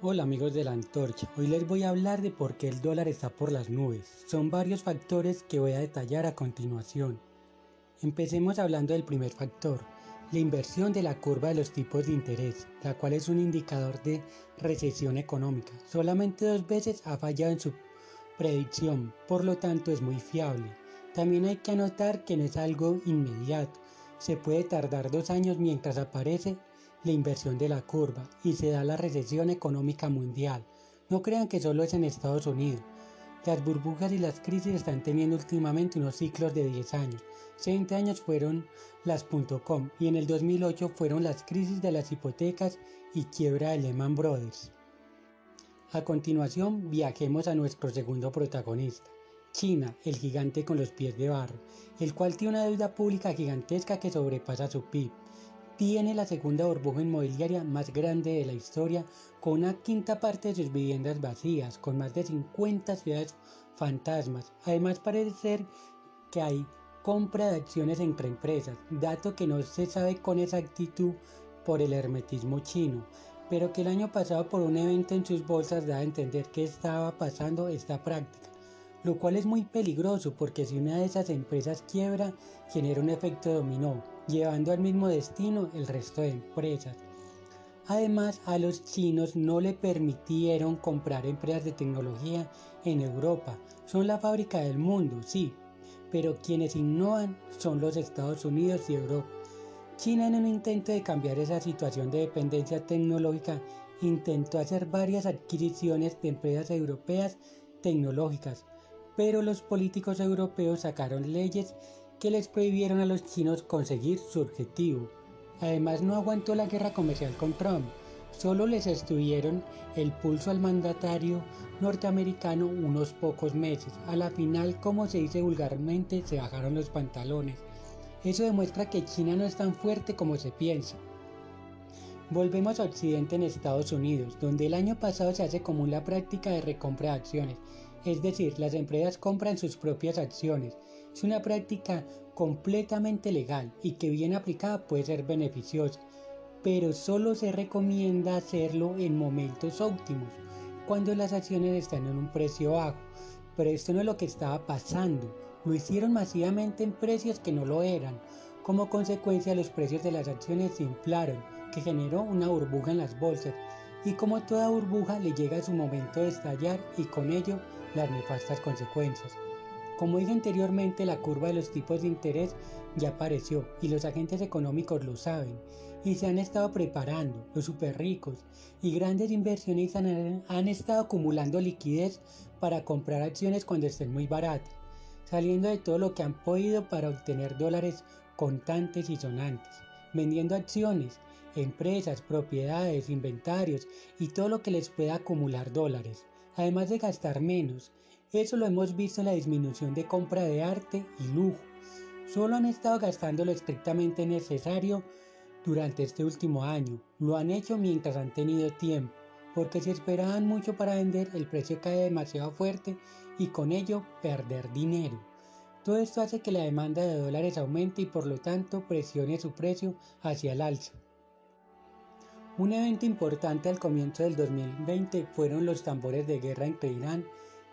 Hola amigos de la antorcha, hoy les voy a hablar de por qué el dólar está por las nubes. Son varios factores que voy a detallar a continuación. Empecemos hablando del primer factor, la inversión de la curva de los tipos de interés, la cual es un indicador de recesión económica. Solamente dos veces ha fallado en su predicción, por lo tanto es muy fiable. También hay que anotar que no es algo inmediato, se puede tardar dos años mientras aparece la inversión de la curva y se da la recesión económica mundial. No crean que solo es en Estados Unidos. Las burbujas y las crisis están teniendo últimamente unos ciclos de 10 años. 20 años fueron las .com y en el 2008 fueron las crisis de las hipotecas y quiebra de Lehman Brothers. A continuación viajemos a nuestro segundo protagonista, China, el gigante con los pies de barro, el cual tiene una deuda pública gigantesca que sobrepasa su PIB tiene la segunda burbuja inmobiliaria más grande de la historia, con una quinta parte de sus viviendas vacías, con más de 50 ciudades fantasmas. Además parece ser que hay compra de acciones entre empresas, dato que no se sabe con exactitud por el hermetismo chino, pero que el año pasado por un evento en sus bolsas da a entender que estaba pasando esta práctica, lo cual es muy peligroso porque si una de esas empresas quiebra, genera un efecto dominó, llevando al mismo destino el resto de empresas. Además, a los chinos no le permitieron comprar empresas de tecnología en Europa. Son la fábrica del mundo, sí, pero quienes innovan son los Estados Unidos y Europa. China en un intento de cambiar esa situación de dependencia tecnológica intentó hacer varias adquisiciones de empresas europeas tecnológicas, pero los políticos europeos sacaron leyes que les prohibieron a los chinos conseguir su objetivo. Además no aguantó la guerra comercial con Trump, solo les estuvieron el pulso al mandatario norteamericano unos pocos meses. A la final, como se dice vulgarmente, se bajaron los pantalones. Eso demuestra que China no es tan fuerte como se piensa. Volvemos a Occidente en Estados Unidos, donde el año pasado se hace común la práctica de recompra de acciones, es decir, las empresas compran sus propias acciones es una práctica completamente legal y que bien aplicada puede ser beneficiosa, pero solo se recomienda hacerlo en momentos óptimos, cuando las acciones están en un precio bajo. Pero esto no es lo que estaba pasando, lo hicieron masivamente en precios que no lo eran. Como consecuencia los precios de las acciones se inflaron, que generó una burbuja en las bolsas, y como toda burbuja le llega su momento de estallar y con ello las nefastas consecuencias. Como dije anteriormente, la curva de los tipos de interés ya apareció y los agentes económicos lo saben y se han estado preparando. Los super ricos y grandes inversionistas han, han estado acumulando liquidez para comprar acciones cuando estén muy baratas, saliendo de todo lo que han podido para obtener dólares contantes y sonantes, vendiendo acciones, empresas, propiedades, inventarios y todo lo que les pueda acumular dólares, además de gastar menos eso lo hemos visto en la disminución de compra de arte y lujo. Solo han estado gastando lo estrictamente necesario durante este último año. Lo han hecho mientras han tenido tiempo, porque si esperaban mucho para vender, el precio cae demasiado fuerte y con ello perder dinero. Todo esto hace que la demanda de dólares aumente y por lo tanto presione su precio hacia el alza. Un evento importante al comienzo del 2020 fueron los tambores de guerra entre Irán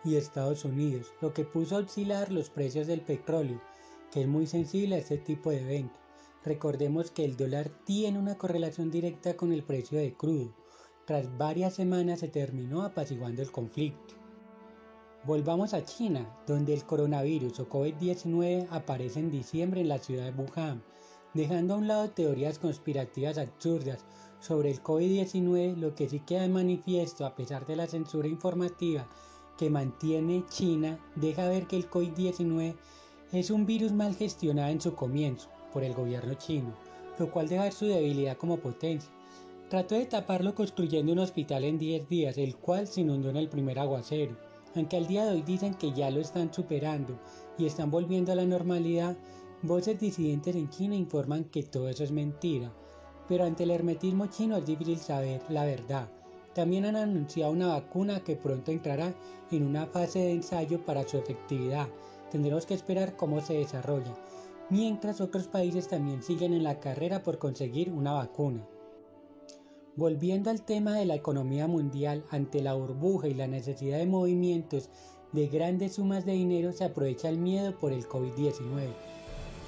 y Estados Unidos, lo que puso a oscilar los precios del petróleo, que es muy sensible a este tipo de eventos. Recordemos que el dólar tiene una correlación directa con el precio de crudo. Tras varias semanas se terminó apaciguando el conflicto. Volvamos a China, donde el coronavirus o COVID-19 aparece en diciembre en la ciudad de Wuhan, dejando a un lado teorías conspirativas absurdas sobre el COVID-19, lo que sí queda de manifiesto a pesar de la censura informativa que mantiene China deja ver que el COVID-19 es un virus mal gestionado en su comienzo por el gobierno chino, lo cual deja ver su debilidad como potencia. Trató de taparlo construyendo un hospital en 10 días, el cual se inundó en el primer aguacero. Aunque al día de hoy dicen que ya lo están superando y están volviendo a la normalidad, voces disidentes en China informan que todo eso es mentira. Pero ante el hermetismo chino es difícil saber la verdad. También han anunciado una vacuna que pronto entrará en una fase de ensayo para su efectividad. Tendremos que esperar cómo se desarrolla, mientras otros países también siguen en la carrera por conseguir una vacuna. Volviendo al tema de la economía mundial, ante la burbuja y la necesidad de movimientos de grandes sumas de dinero se aprovecha el miedo por el COVID-19.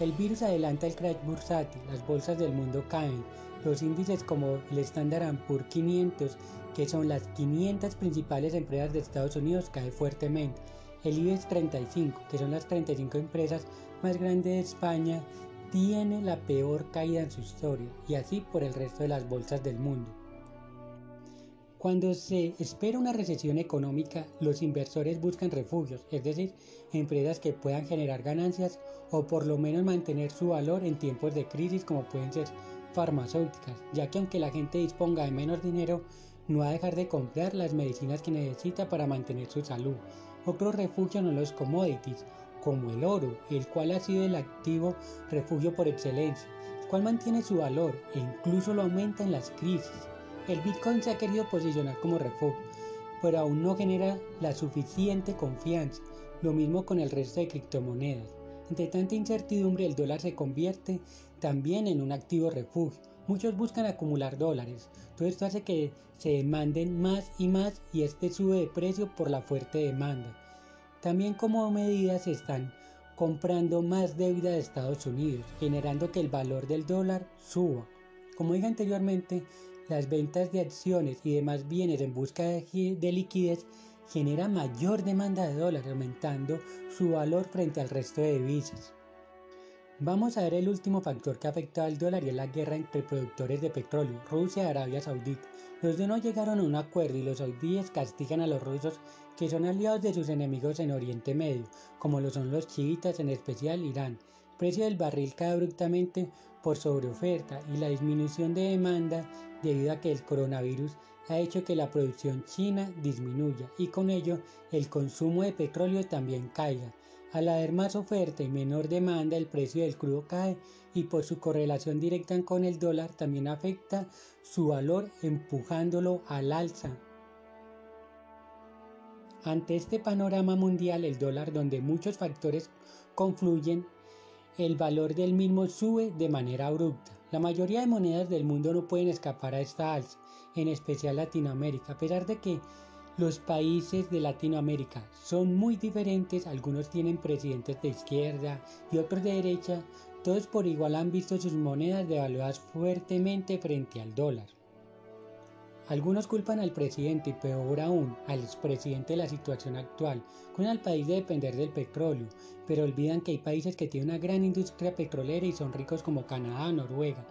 El virus adelanta el crash bursátil, las bolsas del mundo caen, los índices como el Standard Poor's 500, que son las 500 principales empresas de Estados Unidos, cae fuertemente. El IBEX 35, que son las 35 empresas más grandes de España, tiene la peor caída en su historia, y así por el resto de las bolsas del mundo. Cuando se espera una recesión económica, los inversores buscan refugios, es decir, empresas que puedan generar ganancias o por lo menos mantener su valor en tiempos de crisis como pueden ser farmacéuticas, ya que aunque la gente disponga de menos dinero, no va a dejar de comprar las medicinas que necesita para mantener su salud. Otro refugio son los commodities, como el oro, el cual ha sido el activo refugio por excelencia, el cual mantiene su valor e incluso lo aumenta en las crisis. El Bitcoin se ha querido posicionar como refugio, pero aún no genera la suficiente confianza. Lo mismo con el resto de criptomonedas. Ante tanta incertidumbre, el dólar se convierte también en un activo refugio. Muchos buscan acumular dólares. Todo esto hace que se demanden más y más y este sube de precio por la fuerte demanda. También como medida se están comprando más deuda de Estados Unidos, generando que el valor del dólar suba. Como dije anteriormente, las ventas de acciones y demás bienes en busca de liquidez genera mayor demanda de dólares, aumentando su valor frente al resto de divisas. Vamos a ver el último factor que afecta al dólar y es la guerra entre productores de petróleo, Rusia y Arabia Saudita. Los dos no llegaron a un acuerdo y los saudíes castigan a los rusos que son aliados de sus enemigos en Oriente Medio, como lo son los chiitas, en especial Irán. El precio del barril cae abruptamente por sobreoferta y la disminución de demanda debido a que el coronavirus ha hecho que la producción china disminuya y con ello el consumo de petróleo también caiga. Al haber más oferta y menor demanda, el precio del crudo cae y por su correlación directa con el dólar también afecta su valor empujándolo al alza. Ante este panorama mundial, el dólar donde muchos factores confluyen, el valor del mismo sube de manera abrupta. La mayoría de monedas del mundo no pueden escapar a esta alza, en especial Latinoamérica, a pesar de que los países de Latinoamérica son muy diferentes, algunos tienen presidentes de izquierda y otros de derecha, todos por igual han visto sus monedas devaluadas fuertemente frente al dólar. Algunos culpan al presidente y peor aún al expresidente de la situación actual, con el país de depender del petróleo, pero olvidan que hay países que tienen una gran industria petrolera y son ricos como Canadá, Noruega.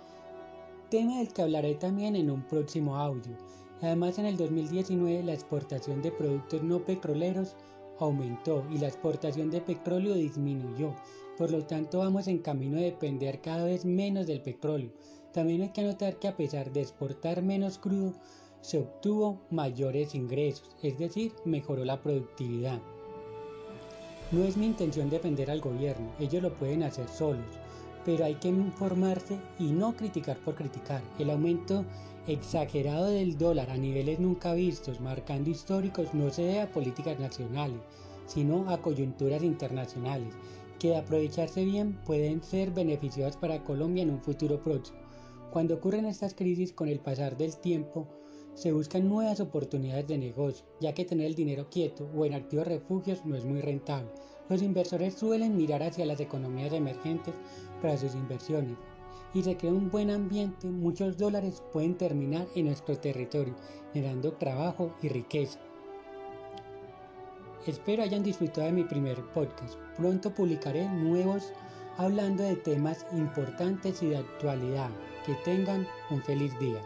Tema del que hablaré también en un próximo audio. Además en el 2019 la exportación de productos no petroleros aumentó y la exportación de petróleo disminuyó. Por lo tanto vamos en camino de depender cada vez menos del petróleo. También hay que notar que a pesar de exportar menos crudo, se obtuvo mayores ingresos, es decir, mejoró la productividad. No es mi intención defender al gobierno, ellos lo pueden hacer solos, pero hay que informarse y no criticar por criticar. El aumento exagerado del dólar a niveles nunca vistos, marcando históricos, no se debe a políticas nacionales, sino a coyunturas internacionales, que de aprovecharse bien pueden ser beneficiosas para Colombia en un futuro próximo. Cuando ocurren estas crisis con el pasar del tiempo, se buscan nuevas oportunidades de negocio, ya que tener el dinero quieto o en activos refugios no es muy rentable. Los inversores suelen mirar hacia las economías emergentes para sus inversiones y se crea un buen ambiente, muchos dólares pueden terminar en nuestro territorio, generando trabajo y riqueza. Espero hayan disfrutado de mi primer podcast. Pronto publicaré nuevos hablando de temas importantes y de actualidad. Que tengan un feliz día.